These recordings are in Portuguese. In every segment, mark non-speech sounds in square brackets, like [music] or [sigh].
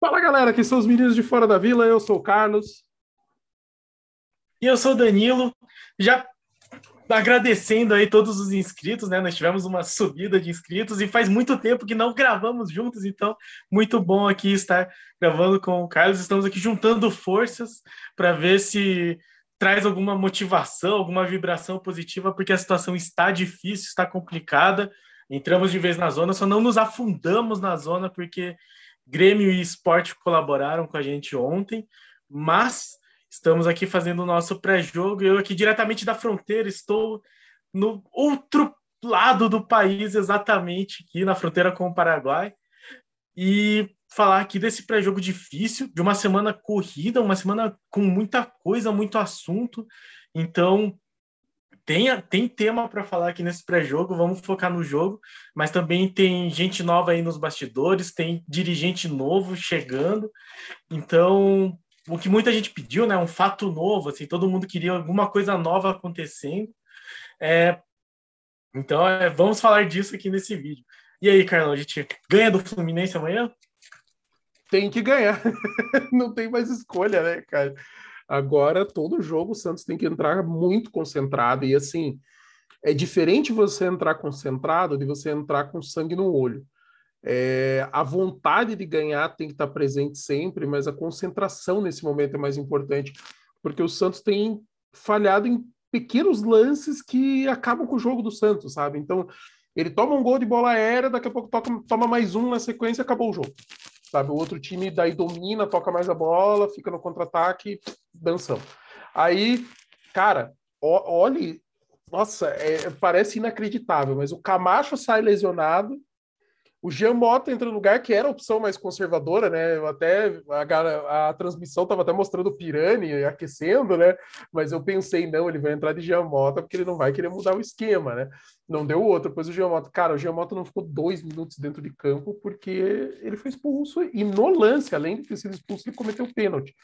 Fala galera, aqui são os meninos de Fora da Vila, eu sou o Carlos. E eu sou o Danilo. Já agradecendo aí todos os inscritos, né? Nós tivemos uma subida de inscritos e faz muito tempo que não gravamos juntos, então muito bom aqui estar gravando com o Carlos. Estamos aqui juntando forças para ver se traz alguma motivação, alguma vibração positiva, porque a situação está difícil, está complicada. Entramos de vez na zona, só não nos afundamos na zona porque Grêmio e Esporte colaboraram com a gente ontem, mas estamos aqui fazendo o nosso pré-jogo. Eu aqui diretamente da fronteira, estou no outro lado do país, exatamente aqui na fronteira com o Paraguai. E falar aqui desse pré-jogo difícil, de uma semana corrida, uma semana com muita coisa, muito assunto. Então, tem, tem tema para falar aqui nesse pré-jogo, vamos focar no jogo, mas também tem gente nova aí nos bastidores, tem dirigente novo chegando. Então, o que muita gente pediu, né, um fato novo, assim, todo mundo queria alguma coisa nova acontecendo. É, então, é, vamos falar disso aqui nesse vídeo. E aí, Carlão, a gente ganha do Fluminense amanhã? Tem que ganhar. [laughs] Não tem mais escolha, né, cara? Agora, todo jogo, o Santos tem que entrar muito concentrado. E assim, é diferente você entrar concentrado de você entrar com sangue no olho. É, a vontade de ganhar tem que estar presente sempre, mas a concentração nesse momento é mais importante, porque o Santos tem falhado em pequenos lances que acabam com o jogo do Santos, sabe? Então, ele toma um gol de bola aérea, daqui a pouco toca, toma mais um na sequência acabou o jogo sabe? O outro time daí domina, toca mais a bola, fica no contra-ataque, dançando. Aí, cara, olhe, nossa, é, parece inacreditável, mas o Camacho sai lesionado, o Jean Mota entra no lugar que era a opção mais conservadora, né? Até a, a transmissão estava até mostrando o Pirani aquecendo, né? Mas eu pensei, não, ele vai entrar de Jean Mota porque ele não vai querer mudar o esquema, né? Não deu outro. Depois o Jean Mota, cara, o Jean Mota não ficou dois minutos dentro de campo porque ele foi expulso e no lance, além de ter sido expulso, ele cometeu pênalti.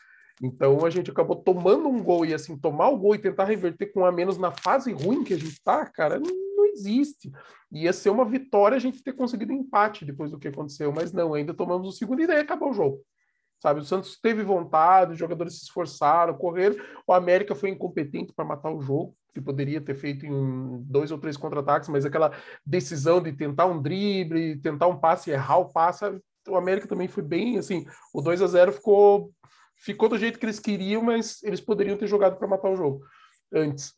Então a gente acabou tomando um gol e assim, tomar o gol e tentar reverter com a menos na fase ruim que a gente tá, cara, não, não existe. Ia ser uma vitória a gente ter conseguido empate depois do que aconteceu, mas não, ainda tomamos o segundo e daí acabou o jogo. Sabe, o Santos teve vontade, os jogadores se esforçaram, correram. O América foi incompetente para matar o jogo, que poderia ter feito em dois ou três contra-ataques, mas aquela decisão de tentar um drible, tentar um passe, errar o passe, o América também foi bem assim. O 2 a 0 ficou ficou do jeito que eles queriam, mas eles poderiam ter jogado para matar o jogo antes.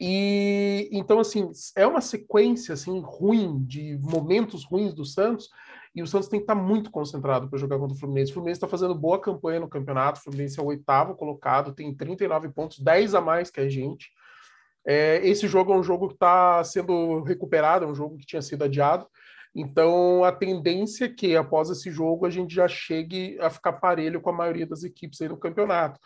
E então assim, é uma sequência assim ruim de momentos ruins do Santos, e o Santos tem que estar muito concentrado para jogar contra o Fluminense. O Fluminense está fazendo boa campanha no campeonato, o Fluminense é o oitavo colocado, tem 39 pontos, 10 a mais que a gente. É, esse jogo é um jogo que está sendo recuperado, é um jogo que tinha sido adiado. Então, a tendência é que após esse jogo a gente já chegue a ficar parelho com a maioria das equipes aí no campeonato.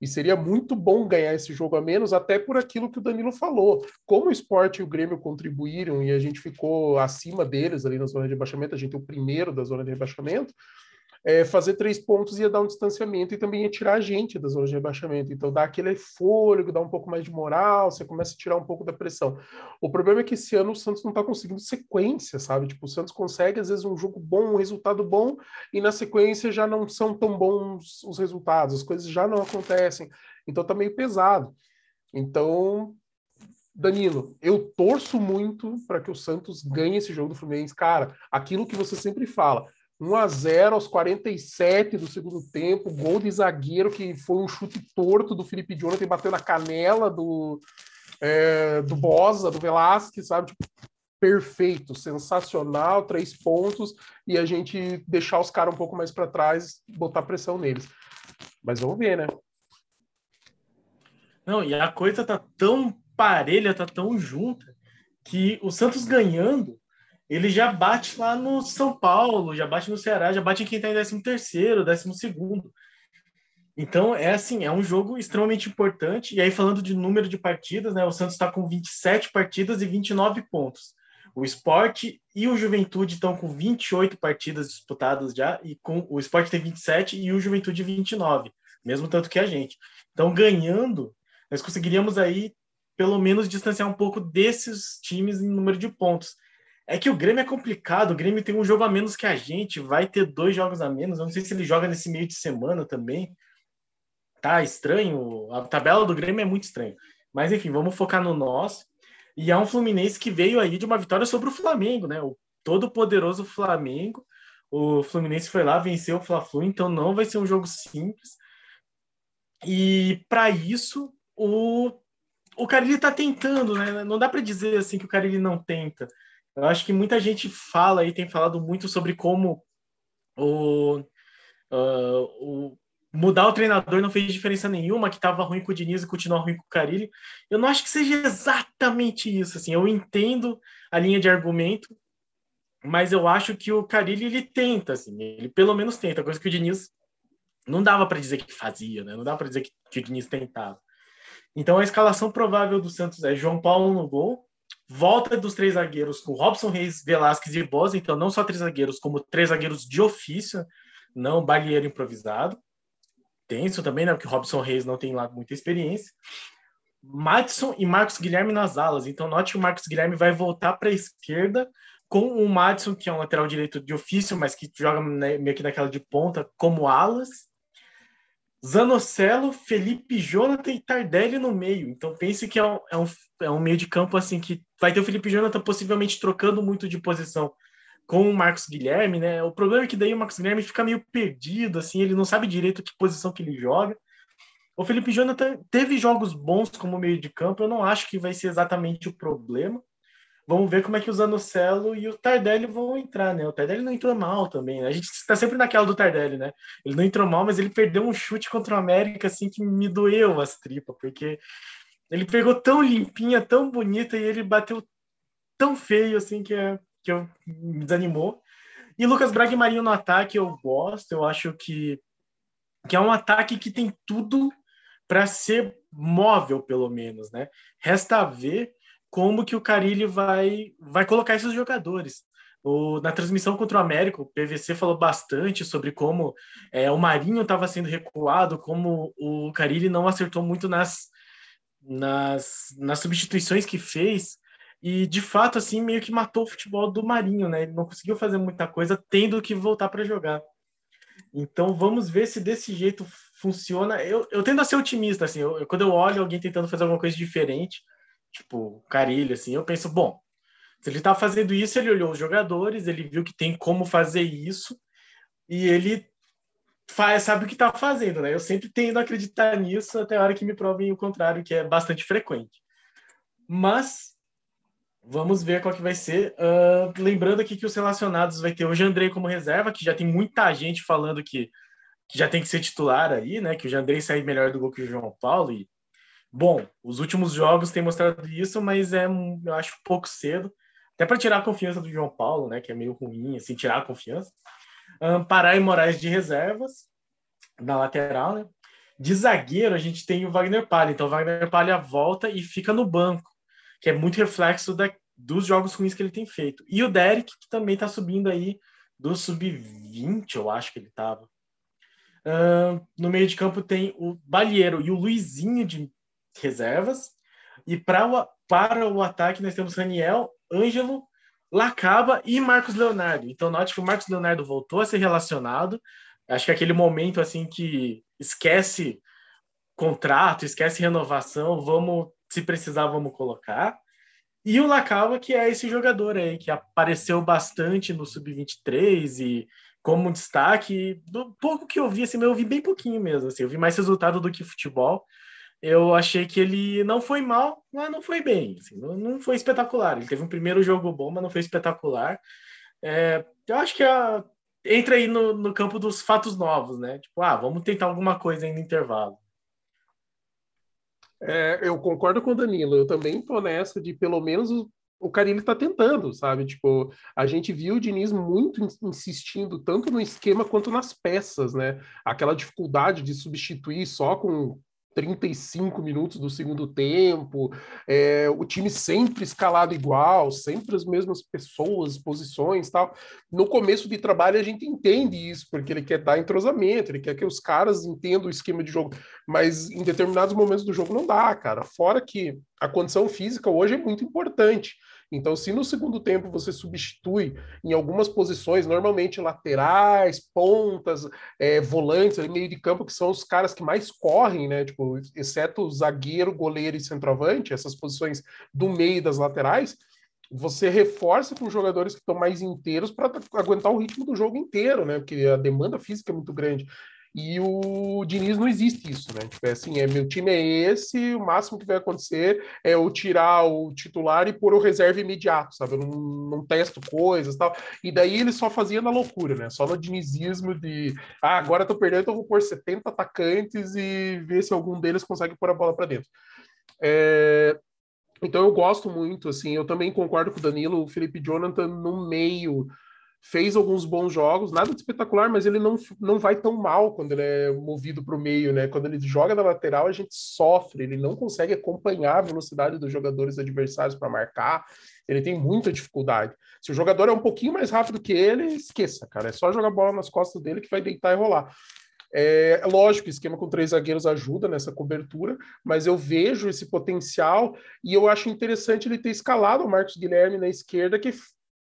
E seria muito bom ganhar esse jogo a menos, até por aquilo que o Danilo falou. Como o esporte e o Grêmio contribuíram e a gente ficou acima deles ali na zona de rebaixamento, a gente é o primeiro da zona de rebaixamento, é, fazer três pontos ia dar um distanciamento e também ia tirar a gente da zona de rebaixamento. Então dá aquele fôlego, dá um pouco mais de moral, você começa a tirar um pouco da pressão. O problema é que esse ano o Santos não está conseguindo sequência, sabe? Tipo, o Santos consegue às vezes um jogo bom, um resultado bom, e na sequência já não são tão bons os resultados, as coisas já não acontecem. Então tá meio pesado. Então, Danilo, eu torço muito para que o Santos ganhe esse jogo do Fluminense. Cara, aquilo que você sempre fala 1 a 0 aos 47 do segundo tempo, gol de zagueiro que foi um chute torto do Felipe Jonathan, bateu na canela do, é, do Bosa, do Velasquez, sabe? Tipo, perfeito, sensacional, três pontos, e a gente deixar os caras um pouco mais para trás, botar pressão neles. Mas vamos ver, né? Não, e a coisa tá tão parelha, tá tão junta, que o Santos ganhando ele já bate lá no São Paulo, já bate no Ceará, já bate em quem está em 13 terceiro, 12 segundo. Então, é assim, é um jogo extremamente importante. E aí, falando de número de partidas, né? O Santos está com 27 partidas e 29 pontos. O esporte e o Juventude estão com 28 partidas disputadas já, e com o esporte tem 27 e o Juventude 29, mesmo tanto que a gente. Então, ganhando, nós conseguiríamos aí pelo menos distanciar um pouco desses times em número de pontos É que o Grêmio é complicado, o Grêmio tem um jogo a menos que a gente, vai ter dois jogos a menos. Eu não sei se ele joga nesse meio de semana também. Tá estranho, a tabela do Grêmio é muito estranha. Mas enfim, vamos focar no nosso. E é um Fluminense que veio aí de uma vitória sobre o Flamengo, né? O todo poderoso Flamengo. O Fluminense foi lá, venceu o Fla-Flu, então não vai ser um jogo simples. E para isso, o o Carilli está tentando, né? Não dá para dizer assim que o Carilli não tenta. Eu acho que muita gente fala e tem falado muito sobre como o, uh, o mudar o treinador não fez diferença nenhuma, que estava ruim com o Diniz e continua ruim com o Carilli. Eu não acho que seja exatamente isso. Assim, eu entendo a linha de argumento, mas eu acho que o Carilli ele tenta, assim, ele pelo menos tenta, coisa que o Diniz não dava para dizer que fazia, né? Não dava para dizer que, que o Diniz tentava. Então a escalação provável do Santos é João Paulo no gol, volta dos três zagueiros com Robson Reis, Velasquez e Bosa, então não só três zagueiros, como três zagueiros de ofício, não balieiro improvisado. Tem isso também, né? Porque Robson Reis não tem lá muita experiência. Madison e Marcos Guilherme nas alas. Então, note que o Marcos Guilherme vai voltar para a esquerda com o Madison, que é um lateral direito de ofício, mas que joga meio que naquela de ponta, como alas. Zanocelo, Felipe Jonathan e Tardelli no meio. Então pense que é um, é um, é um meio de campo assim que vai ter o Felipe Jonathan possivelmente trocando muito de posição com o Marcos Guilherme, né? O problema é que daí o Marcos Guilherme fica meio perdido, assim, ele não sabe direito que posição que ele joga. O Felipe Jonathan teve jogos bons como meio de campo, eu não acho que vai ser exatamente o problema. Vamos ver como é que o Zanocelo e o Tardelli vão entrar, né? O Tardelli não entrou mal também, né? A gente está sempre naquela do Tardelli, né? Ele não entrou mal, mas ele perdeu um chute contra o América, assim, que me doeu as tripas, porque ele pegou tão limpinha, tão bonita, e ele bateu tão feio, assim, que, é, que eu, me desanimou. E Lucas Braga e Marinho no ataque, eu gosto, eu acho que, que é um ataque que tem tudo para ser móvel, pelo menos, né? Resta ver como que o Carilli vai, vai colocar esses jogadores. O, na transmissão contra o América, o PVC falou bastante sobre como é, o Marinho estava sendo recuado, como o Carilli não acertou muito nas, nas, nas substituições que fez, e de fato, assim, meio que matou o futebol do Marinho, né? Ele não conseguiu fazer muita coisa, tendo que voltar para jogar. Então vamos ver se desse jeito funciona. Eu, eu tendo a ser otimista, assim, eu, quando eu olho alguém tentando fazer alguma coisa diferente, tipo Carilho, assim, eu penso, bom, se ele está fazendo isso, ele olhou os jogadores, ele viu que tem como fazer isso e ele faz, sabe o que está fazendo, né? Eu sempre tendo a acreditar nisso até a hora que me provem o contrário, que é bastante frequente. Mas vamos ver qual que vai ser. Uh, lembrando aqui que os relacionados vai ter o Jandrei como reserva, que já tem muita gente falando que, que já tem que ser titular aí, né? Que o Jandrei sai melhor do gol que o João Paulo e Bom, os últimos jogos têm mostrado isso, mas é, eu acho pouco cedo. Até para tirar a confiança do João Paulo, né? Que é meio ruim, assim, tirar a confiança. Um, Pará e Moraes de reservas na lateral, né? De zagueiro, a gente tem o Wagner Palha. Então, o Wagner Palha volta e fica no banco, que é muito reflexo da, dos jogos ruins que ele tem feito. E o Derek, que também está subindo aí do sub-20, eu acho que ele estava. No meio de campo tem o Balheiro e o Luizinho de reservas. E para o, para o ataque, nós temos Raniel, Ângelo, Lacaba e Marcos Leonardo. Então, note que o Marcos Leonardo voltou a ser relacionado. Acho que é aquele momento assim que esquece contrato, esquece renovação, vamos, se precisar, vamos colocar. E o Lacaba, que é esse jogador aí, que apareceu bastante no Sub-23 e como destaque, do pouco que eu vi, assim, eu vi bem pouquinho mesmo, assim, eu vi mais resultado do que futebol, eu achei que ele não foi mal, mas não foi bem. Assim, não, não, foi espetacular. Ele teve um primeiro jogo bom, mas não foi espetacular. É, eu acho que a, entra aí no, no campo dos fatos novos, né? Tipo, ah, vamos tentar alguma coisa aí no intervalo. É, eu concordo com o Danilo. Eu também tô nessa de pelo menos o, o Carilli tá tentando, sabe? Tipo, a gente viu o Diniz muito insistindo tanto no esquema quanto nas peças, né? Aquela dificuldade de substituir só com 35 minutos do segundo tempo, é, o time sempre escalado igual, sempre as mesmas pessoas, posições tal. No começo de trabalho a gente entende isso, porque ele quer dar entrosamento, ele quer que os caras entendam o esquema de jogo, mas em determinados momentos do jogo não dá, cara. Fora que a condição física hoje é muito importante. Então, se no segundo tempo você substitui em algumas posições, normalmente laterais, pontas, é, volantes, ali, meio de campo, que são os caras que mais correm, né? Tipo, exceto zagueiro, goleiro e centroavante, essas posições do meio das laterais, você reforça com jogadores que estão mais inteiros para aguentar o ritmo do jogo inteiro, né? Porque a demanda física é muito grande. E o Diniz não existe isso, né? Tipo, é assim, é, meu time é esse, o máximo que vai acontecer é eu tirar o titular e pôr o reserva imediato, sabe? Eu não, não testo coisas tal. E daí ele só fazia na loucura, né? Só no dinizismo de ah, agora tô perdendo, então vou pôr 70 atacantes e ver se algum deles consegue pôr a bola para dentro. É... Então eu gosto muito, assim, eu também concordo com o Danilo, o Felipe Jonathan no meio fez alguns bons jogos, nada de espetacular, mas ele não, não vai tão mal quando ele é movido para o meio, né? Quando ele joga na lateral, a gente sofre, ele não consegue acompanhar a velocidade dos jogadores adversários para marcar, ele tem muita dificuldade. Se o jogador é um pouquinho mais rápido que ele, esqueça, cara, é só jogar bola nas costas dele que vai deitar e rolar. É, é lógico, esquema com três zagueiros ajuda nessa cobertura, mas eu vejo esse potencial e eu acho interessante ele ter escalado o Marcos Guilherme na esquerda, que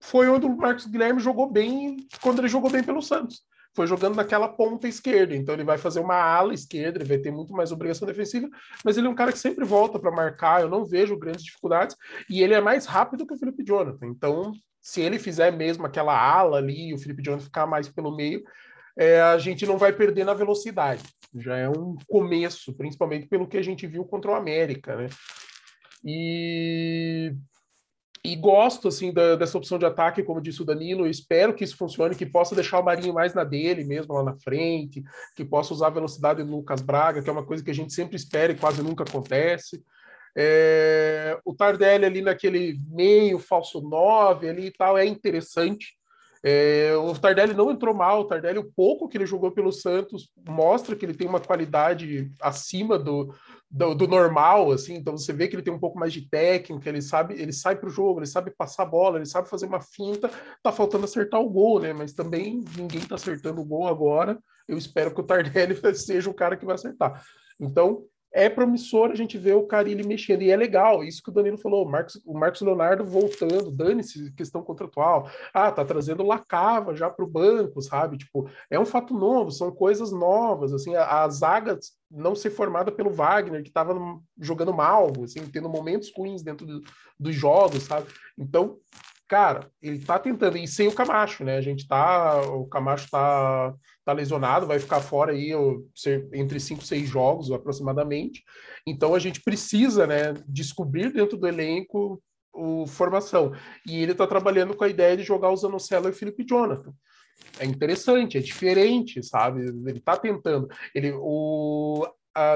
foi onde o Marcos Guilherme jogou bem quando ele jogou bem pelo Santos. Foi jogando naquela ponta esquerda. Então ele vai fazer uma ala esquerda, ele vai ter muito mais obrigação defensiva, mas ele é um cara que sempre volta para marcar. Eu não vejo grandes dificuldades e ele é mais rápido que o Felipe Jonathan. Então, se ele fizer mesmo aquela ala ali e o Felipe Jonathan ficar mais pelo meio, é, a gente não vai perder na velocidade. Já é um começo, principalmente pelo que a gente viu contra o América, né? E e gosto assim da, dessa opção de ataque, como disse o Danilo. espero que isso funcione, que possa deixar o Marinho mais na dele mesmo lá na frente, que possa usar a velocidade do Lucas Braga, que é uma coisa que a gente sempre espera e quase nunca acontece. É, o Tardelli ali naquele meio falso 9 ali e tal é interessante. É, o Tardelli não entrou mal, o Tardelli, o pouco que ele jogou pelo Santos, mostra que ele tem uma qualidade acima do, do, do, normal, assim, então você vê que ele tem um pouco mais de técnica, ele sabe, ele sai para o jogo, ele sabe passar a bola, ele sabe fazer uma finta, tá faltando acertar o gol, né? Mas também ninguém tá acertando o gol agora. Eu espero que o Tardelli [laughs] seja o cara que vai acertar. Então, é promissor a gente ver o Carilli mexendo, e é legal, isso que o Danilo falou, o Marcos, o Marcos Leonardo voltando, dane-se questão contratual, ah, tá trazendo Lacava já para o banco, sabe, tipo, é um fato novo, são coisas novas, assim, a, a zaga não ser formada pelo Wagner, que estava jogando mal, assim, tendo momentos ruins dentro do, dos jogos, sabe, então, cara, ele tá tentando, e sem o Camacho, né, a gente tá, o Camacho tá tá lesionado, vai ficar fora aí entre cinco seis jogos aproximadamente. Então a gente precisa, né, descobrir dentro do elenco o formação. E ele está trabalhando com a ideia de jogar o Zanocelo e o Felipe Jonathan. É interessante, é diferente, sabe? Ele está tentando. Ele, o,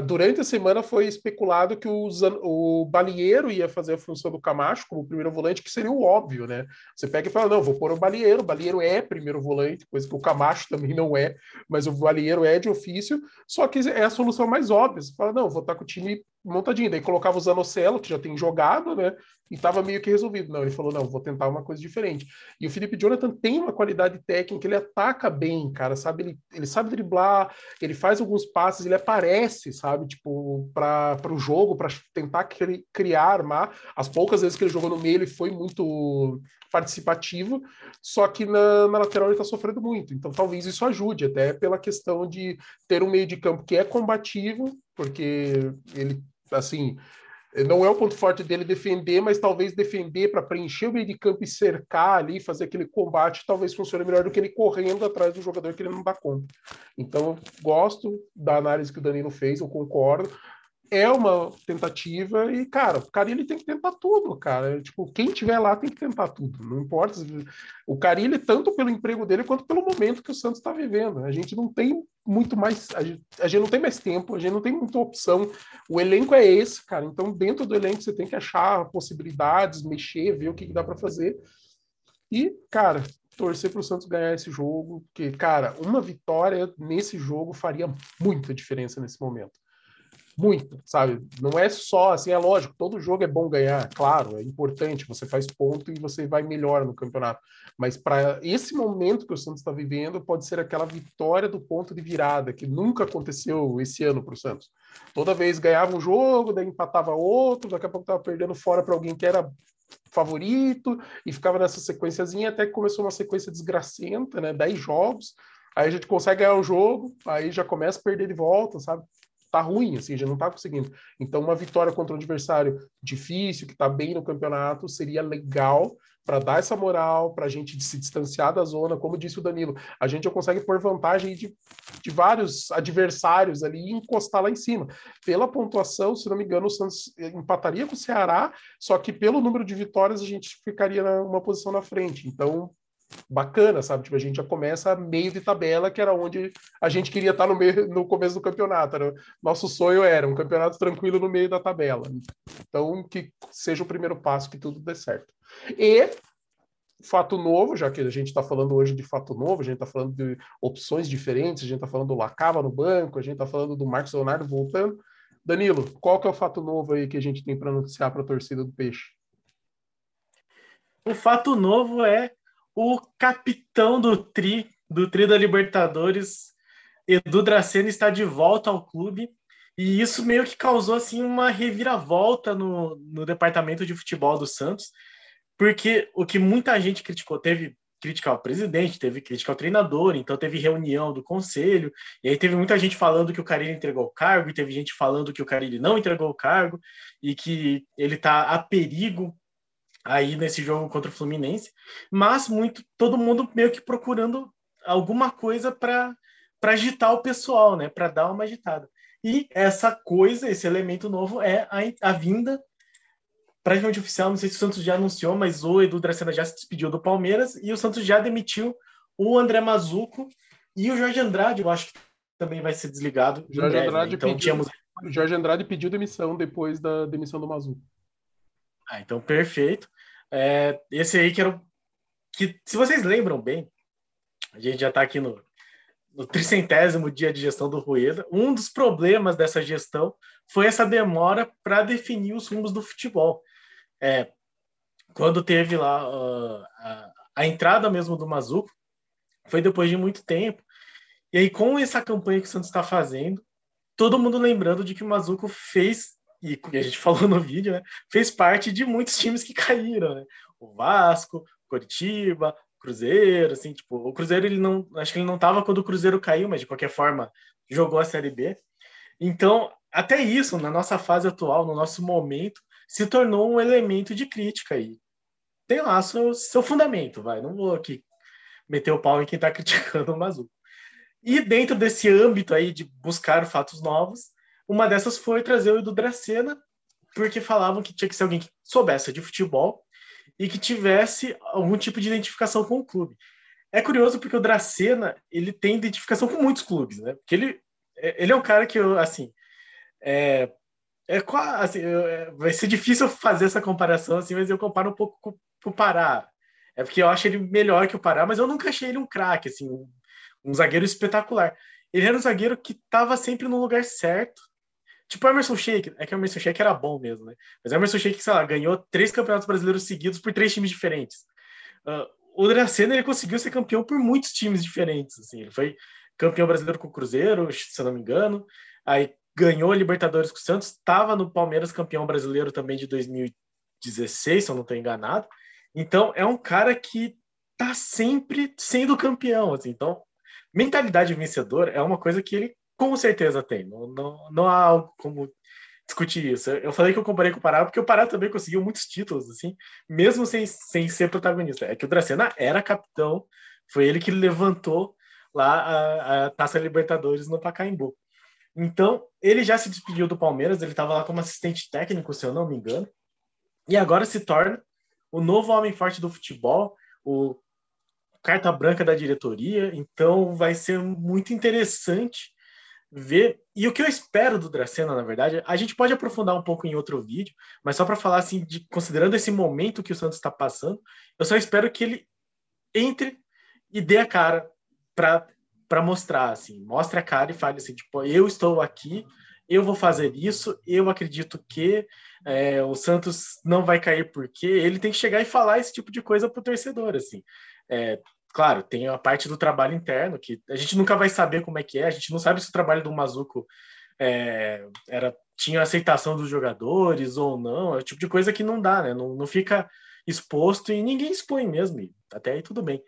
durante a semana foi especulado que o, o Balieiro ia fazer a função do Camacho como primeiro volante, que seria o óbvio, né? Você pega e fala, não, vou pôr o Balieiro, o Balieiro é primeiro volante, coisa que o Camacho também não é, mas o Balieiro é de ofício, só que é a solução mais óbvia. Você fala, não, vou estar com o time montadinho. Daí colocava o Zanocelo, que já tem jogado, né? E estava meio que resolvido. Não, ele falou: não, vou tentar uma coisa diferente. E o Felipe Jonathan tem uma qualidade técnica, ele ataca bem, cara, sabe? Ele, ele sabe driblar, ele faz alguns passes, ele aparece, sabe? Tipo, para o jogo, para tentar criar, armar. As poucas vezes que ele jogou no meio, ele foi muito participativo, só que na, na lateral ele está sofrendo muito. Então talvez isso ajude, até pela questão de ter um meio de campo que é combativo, porque ele, assim, não é o ponto forte dele defender, mas talvez defender para preencher o meio de campo e cercar ali, fazer aquele combate, talvez funcione melhor do que ele correndo atrás do jogador que ele não dá conta. Então, gosto da análise que o Danilo fez, eu concordo é uma tentativa e, cara, o Carilli tem que tentar tudo, cara. Tipo, quem tiver lá tem que tentar tudo. Não importa. O Carilli, tanto pelo emprego dele quanto pelo momento que o Santos está vivendo. A gente não tem muito mais. A gente, a gente, não tem mais tempo, a gente não tem muita opção. O elenco é esse, cara. Então, dentro do elenco, você tem que achar possibilidades, mexer, ver o que, que dá para fazer. E, cara, torcer para o Santos ganhar esse jogo, porque, cara, uma vitória nesse jogo faria muita diferença nesse momento muito, sabe? Não é só assim, é lógico, todo jogo é bom ganhar, claro, é importante, você faz ponto e você vai melhor no campeonato. Mas para esse momento que o Santos está vivendo, pode ser aquela vitória do ponto de virada, que nunca aconteceu esse ano para o Santos. Toda vez ganhava um jogo, daí empatava outro, daqui a pouco estava perdendo fora para alguém que era favorito, e ficava nessa sequenciazinha até que começou uma sequência desgracenta, né? 10 jogos, aí a gente consegue ganhar o jogo, aí já começa a perder de volta, sabe? Tá ruim, assim, já não tá conseguindo. Então, uma vitória contra um adversário difícil, que tá bem no campeonato, seria legal para dar essa moral, para a gente se distanciar da zona, como disse o Danilo, a gente já consegue pôr vantagem de, de vários adversários ali e encostar lá em cima. Pela pontuação, se não me engano, o Santos empataria com o Ceará, só que pelo número de vitórias a gente ficaria numa posição na frente. Então, bacana, sabe? Tipo, a gente já começa meio de tabela, que era onde a gente queria estar no meio no começo do campeonato. Era, nosso sonho era um campeonato tranquilo no meio da tabela. Então, que seja o primeiro passo que tudo dê certo. E fato novo, já que a gente está falando hoje de fato novo, a gente está falando de opções diferentes, a gente está falando do Lacava no banco, a gente está falando do Marcos Leonardo voltando. Danilo, qual que é o fato novo aí que a gente tem para noticiar para a torcida do Peixe? O fato novo é o capitão do Tri, do Tri da Libertadores, Edu Dracena, está de volta ao clube. E isso meio que causou assim uma reviravolta no, no departamento de futebol do Santos, porque o que muita gente criticou, teve crítica ao presidente, teve crítica ao treinador, então teve reunião do conselho, e aí teve muita gente falando que o Carilli entregou o cargo, e teve gente falando que o Carilli não entregou o cargo, e que ele está a perigo aí nesse jogo contra o Fluminense, mas muito todo mundo meio que procurando alguma coisa para para agitar o pessoal, né, para dar uma agitada. E essa coisa, esse elemento novo é a, a vinda praticamente oficial, não sei se o Santos já anunciou, mas o Edu Dracena já se despediu do Palmeiras e o Santos já demitiu o André Mazuco e o Jorge Andrade, eu acho que também vai ser desligado. Jorge breve, Andrade, né? então, pediu, tínhamos... Jorge Andrade pediu demissão depois da demissão do Mazuco. Ah, então perfeito. É, esse aí que era o... que, se vocês lembram bem, a gente já está aqui no, no tricentésimo dia de gestão do Rueda. Um dos problemas dessa gestão foi essa demora para definir os rumos do futebol. É, quando teve lá uh, a, a, entrada mesmo do Mazuco, foi depois de muito tempo. E aí, com essa campanha que o Santos está fazendo, todo mundo lembrando de que o Mazuco fez, e a gente [laughs] falou no vídeo, né, fez parte de muitos times que caíram. Né? O Vasco, Coritiba, Cruzeiro, assim, tipo, o Cruzeiro ele não, acho que ele não estava quando o Cruzeiro caiu, mas de qualquer forma jogou a Série B. Então, até isso, na nossa fase atual, no nosso momento, se tornou um elemento de crítica aí. Tem lá seu, seu fundamento, vai. Não vou aqui meter o pau em quem está [laughs] criticando o Mazu. E dentro desse âmbito aí de buscar fatos novos, uma dessas foi trazer o Edu Dracena, porque falavam que tinha que ser alguém que soubesse de futebol e que tivesse algum tipo de identificação com o clube. É curioso porque o Dracena, ele tem identificação com muitos clubes, né? Porque ele, é, ele é um cara que, eu, assim, é, é assim, é, vai ser difícil fazer essa comparação, assim, mas eu comparo um pouco com, com o Pará. É porque eu acho ele melhor que o Pará, mas eu nunca achei ele um craque, assim, um, um, zagueiro espetacular. Ele era um zagueiro que estava sempre no lugar certo. Tipo o Emerson Sheik, é que o Emerson Sheik era bom mesmo, né? Mas o Emerson Sheik, sei lá, ganhou três campeonatos brasileiros seguidos por três times diferentes. Uh, o Dracena, ele conseguiu ser campeão por muitos times diferentes, assim. Ele foi campeão brasileiro com o Cruzeiro, se eu não me engano. Aí ganhou a Libertadores com o Santos, estava no Palmeiras campeão brasileiro também de 2016, se eu não estou enganado. Então, é um cara que tá sempre sendo campeão, assim. Então, mentalidade vencedora é uma coisa que ele com certeza tem. Não, não, não há como discutir isso. Eu falei que eu comparei com o Pará, porque o Pará também conseguiu muitos títulos, assim, mesmo sem, sem ser protagonista. É que o Dracena era capitão, foi ele que levantou lá a, a Taça Libertadores no Pacaembu. Então, ele já se despediu do Palmeiras, ele estava lá como assistente técnico, se eu não me engano, e agora se torna o novo homem forte do futebol, o carta branca da diretoria. Então, vai ser muito interessante ver. E o que eu espero do Dracena, na verdade, a gente pode aprofundar um pouco em outro vídeo, mas só para falar assim, de, considerando esse momento que o Santos está passando, eu só espero que ele entre e dê a cara para mostrar, assim, mostre a cara e fale assim, tipo, eu estou aqui, eu vou fazer isso, eu acredito que é, o Santos não vai cair porque ele tem que chegar e falar esse tipo de coisa para o torcedor, assim. É, claro, tem a parte do trabalho interno, que a gente nunca vai saber como é que é, a gente não sabe se o trabalho do Mazuco é, era tinha aceitação dos jogadores ou não, é o tipo de coisa que não dá, né? Não, não fica exposto e ninguém expõe mesmo, até aí tudo bem.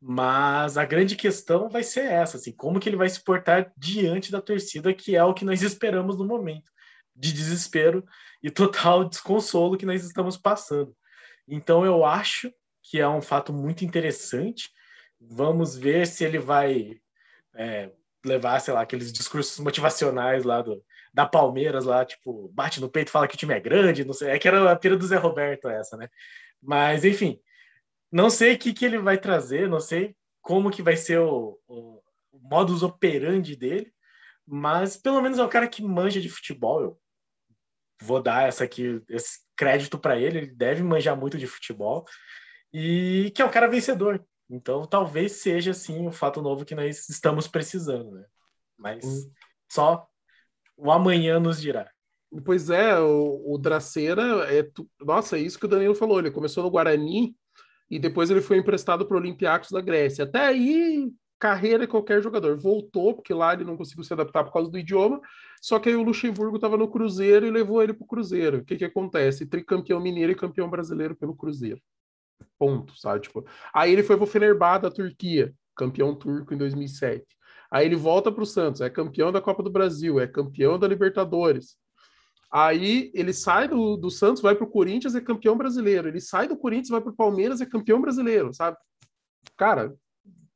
Mas a grande questão vai ser essa, assim, como que ele vai se portar diante da torcida, que é o que nós esperamos no momento, de desespero e total [laughs] desconsolo que nós estamos passando. Então eu acho que é um fato muito interessante. Vamos ver se ele vai é, levar, sei lá, aqueles discursos motivacionais lá do, da Palmeiras lá, tipo, bate no peito, fala que o time é grande, não sei. É que era a pira do Zé Roberto essa, né? Mas, enfim, não sei o que, que ele vai trazer, não sei como que vai ser o, o, modus operandi dele, mas pelo menos é um cara que manja de futebol. Eu vou dar essa aqui, esse crédito para ele, ele deve manjar muito de futebol e que é um cara vencedor. Então, talvez seja assim o fato novo que nós estamos precisando, né? Mas hum. só o amanhã nos dirá. Pois é, o, o Draceira é. Tu... Nossa, é isso que o Danilo falou. Ele começou no Guarani e depois ele foi emprestado para o Olympiacos da Grécia. Até aí, carreira é qualquer jogador. Voltou, porque lá ele não conseguiu se adaptar por causa do idioma. Só que aí o Luxemburgo estava no Cruzeiro e levou ele para o Cruzeiro. O que, que acontece? Tricampeão mineiro e campeão brasileiro pelo Cruzeiro. Ponto, sabe? Tipo, aí ele foi para o Fenerbahçe da Turquia, campeão turco em 2007. Aí ele volta para o Santos, é campeão da Copa do Brasil, é campeão da Libertadores. Aí ele sai do, do Santos, vai para o Corinthians, é campeão brasileiro. Ele sai do Corinthians, vai para o Palmeiras, é campeão brasileiro, sabe? Cara,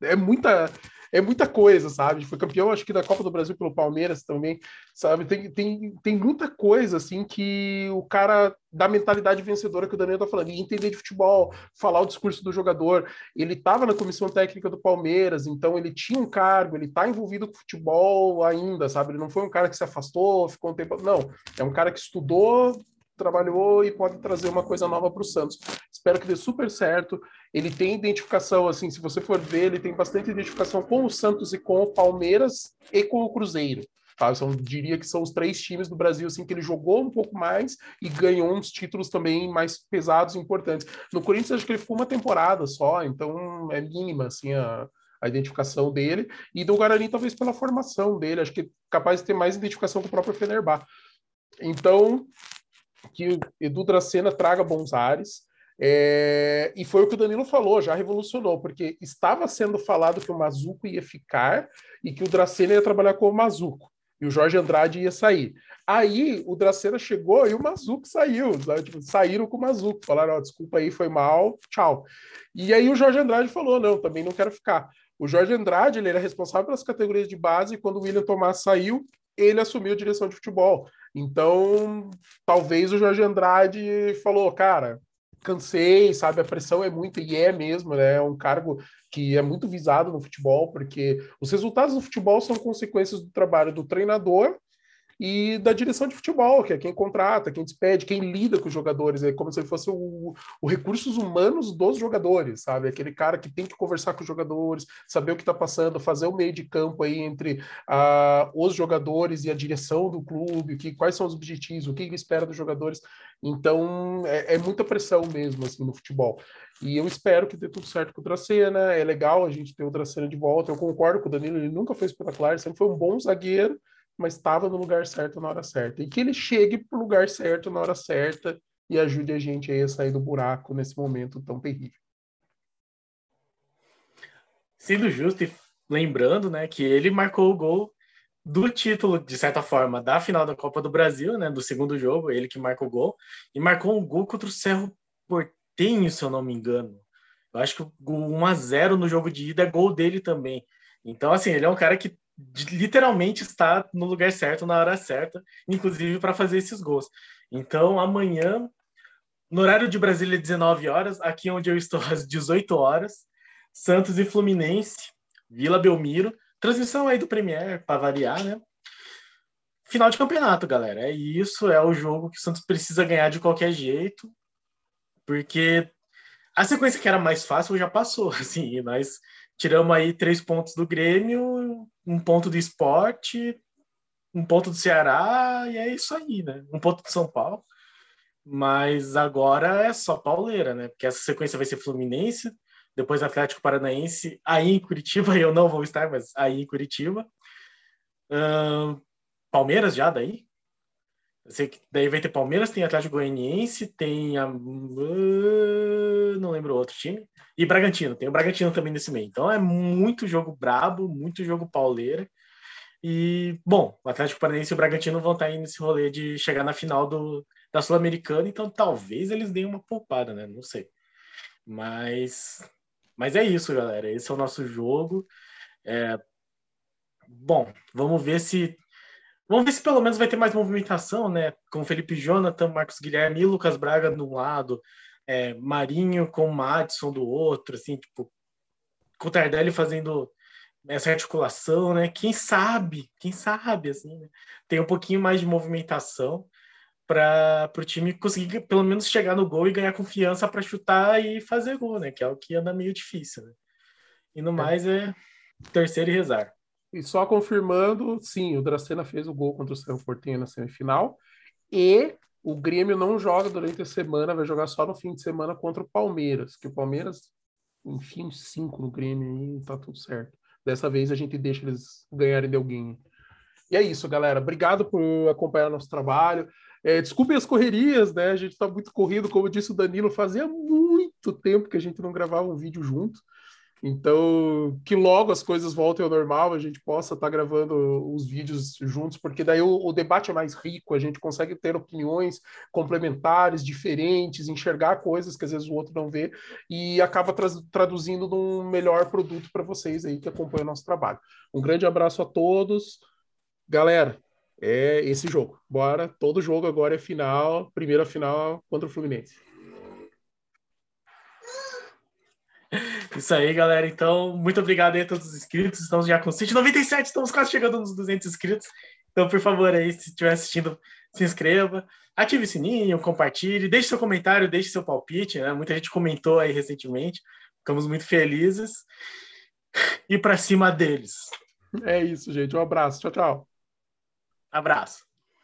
é muita é muita coisa, sabe? Foi campeão, acho que da Copa do Brasil pelo Palmeiras também, sabe? Tem, tem, tem muita coisa, assim, que o cara da mentalidade vencedora que o Daniel tá falando, entender de futebol, falar o discurso do jogador. Ele estava na comissão técnica do Palmeiras, então ele tinha um cargo, ele tá envolvido com futebol ainda, sabe? Ele não foi um cara que se afastou, ficou um tempo. Não, é um cara que estudou, trabalhou e pode trazer uma coisa nova para o Santos. Espero que dê super certo. Ele tem identificação, assim, se você for ver, ele tem bastante identificação com o Santos e com o Palmeiras e com o Cruzeiro. Tá? Diria que são os três times do Brasil assim que ele jogou um pouco mais e ganhou uns títulos também mais pesados e importantes. No Corinthians acho que ele ficou uma temporada só, então é mínima assim a, a identificação dele e do Guarani talvez pela formação dele, acho que é capaz de ter mais identificação com o próprio Fenerbahçe. Então, que Edu Dracena traga bons ares. É, e foi o que o Danilo falou, já revolucionou, porque estava sendo falado que o Mazuco ia ficar e que o Dracena ia trabalhar com o Mazuco e o Jorge Andrade ia sair. Aí o Dracena chegou e o Mazuco saiu, tipo, saíram com o Mazuco, falaram: oh, desculpa aí, foi mal, tchau. E aí o Jorge Andrade falou: não, também não quero ficar. O Jorge Andrade ele era responsável pelas categorias de base e quando o William Tomás saiu, ele assumiu a direção de futebol. Então, talvez o Jorge Andrade falou, cara, cansei, sabe? A pressão é muito, e é mesmo, né? É um cargo que é muito visado no futebol, porque os resultados do futebol são consequências do trabalho do treinador e da direção de futebol, que é quem contrata, quem despede, quem lida com os jogadores, é como se fosse o, o recursos humanos dos jogadores, sabe? Aquele cara que tem que conversar com os jogadores, saber o que está passando, fazer o meio de campo aí entre uh, os jogadores e a direção do clube, que, quais são os objetivos, o que ele espera dos jogadores. Então, é, é muita pressão mesmo, assim, no futebol. E eu espero que dê tudo certo com o Dracena. É legal a gente ter o Dracena de volta. Eu concordo com o Danilo, ele nunca foi espetacular, sempre foi um bom zagueiro, mas estava no lugar certo na hora certa. E que ele chegue para o lugar certo na hora certa e ajude a gente a sair do buraco nesse momento tão terrível. Sendo justo e lembrando, né, que ele marcou o gol do título, de certa forma, da final da Copa do Brasil, né, do segundo jogo, ele que marcou o gol, e marcou um gol contra o Cerro Portenho, se eu não me engano. Eu acho que o 1 a 0 no jogo de ida é gol dele também. Então, assim, ele é um cara que literalmente está no lugar certo, na hora certa, inclusive para fazer esses gols. Então, amanhã, no horário de Brasília, 19 horas, aqui onde eu estou, [laughs] às 18 horas, Santos e Fluminense, Vila Belmiro, transmissão aí do Premier, para variar, né? Final de campeonato, galera. É isso, é o jogo que o Santos precisa ganhar de qualquer jeito, porque a sequência que era mais fácil já passou, [laughs] assim, nós tiramos aí três pontos do Grêmio, um ponto do esporte, um ponto do Ceará, e é isso aí, né? Um ponto do São Paulo. Mas agora é só pauleira, né? Porque essa sequência vai ser Fluminense, depois Atlético Paranaense, aí em Curitiba, [laughs] eu não vou estar, mas aí em Curitiba. Uh, Palmeiras já daí. Sei que daí vai ter Palmeiras, tem Atlético Goianiense, tem a. Não lembro outro time. E Bragantino, tem o Bragantino também nesse meio. Então é muito jogo brabo, muito jogo pauleira. E, bom, o Atlético Paranaense e o Bragantino vão estar aí nesse rolê de chegar na final do, da Sul-Americana, então talvez eles deem uma poupada, né? Não sei. Mas, mas é isso, galera. Esse é o nosso jogo. É... Bom, vamos ver se. Vamos ver se pelo menos vai ter mais movimentação, né? Com Felipe Jonathan, Marcos Guilherme e Lucas Braga de um lado, é, Marinho com Madison do outro, assim, tipo, com o Tardelli fazendo essa articulação, né? Quem sabe, quem sabe, assim, né? tem um pouquinho mais de movimentação para o time conseguir pelo menos chegar no gol e ganhar confiança para chutar e fazer gol, né? Que é o que anda meio difícil, né? E no é. mais é terceiro e rezar. E só confirmando, sim, o Dracena fez o gol contra o São Portinho na semifinal e o Grêmio não joga durante a semana, vai jogar só no fim de semana contra o Palmeiras, que o Palmeiras, enfim, cinco no Grêmio e tá tudo certo. Dessa vez a gente deixa eles ganharem de alguém. E é isso, galera. Obrigado por acompanhar nosso trabalho. É, desculpem as correrias, né? A gente está muito corrido, como disse o Danilo, fazia muito tempo que a gente não gravava um vídeo junto. Então, que logo as coisas voltem ao normal, a gente possa estar tá gravando os vídeos juntos, porque daí o, o, debate é mais rico, a gente consegue ter opiniões complementares, diferentes, enxergar coisas que às vezes o outro não vê e acaba tra traduzindo num melhor produto para vocês aí que acompanham o nosso trabalho. Um grande abraço a todos. Galera, é esse jogo. Bora, todo jogo agora é final, primeira final contra o Fluminense. Isso aí, galera. Então, muito obrigado aí a todos os inscritos. Estamos já com 197, estamos quase chegando nos 200 inscritos. Então, por favor, aí, se estiver assistindo, se inscreva, ative o sininho, compartilhe, deixe seu comentário, deixe seu palpite. Né? Muita gente comentou aí recentemente. Ficamos muito felizes. E para cima deles. É isso, gente. Um abraço. Tchau, tchau. Abraço.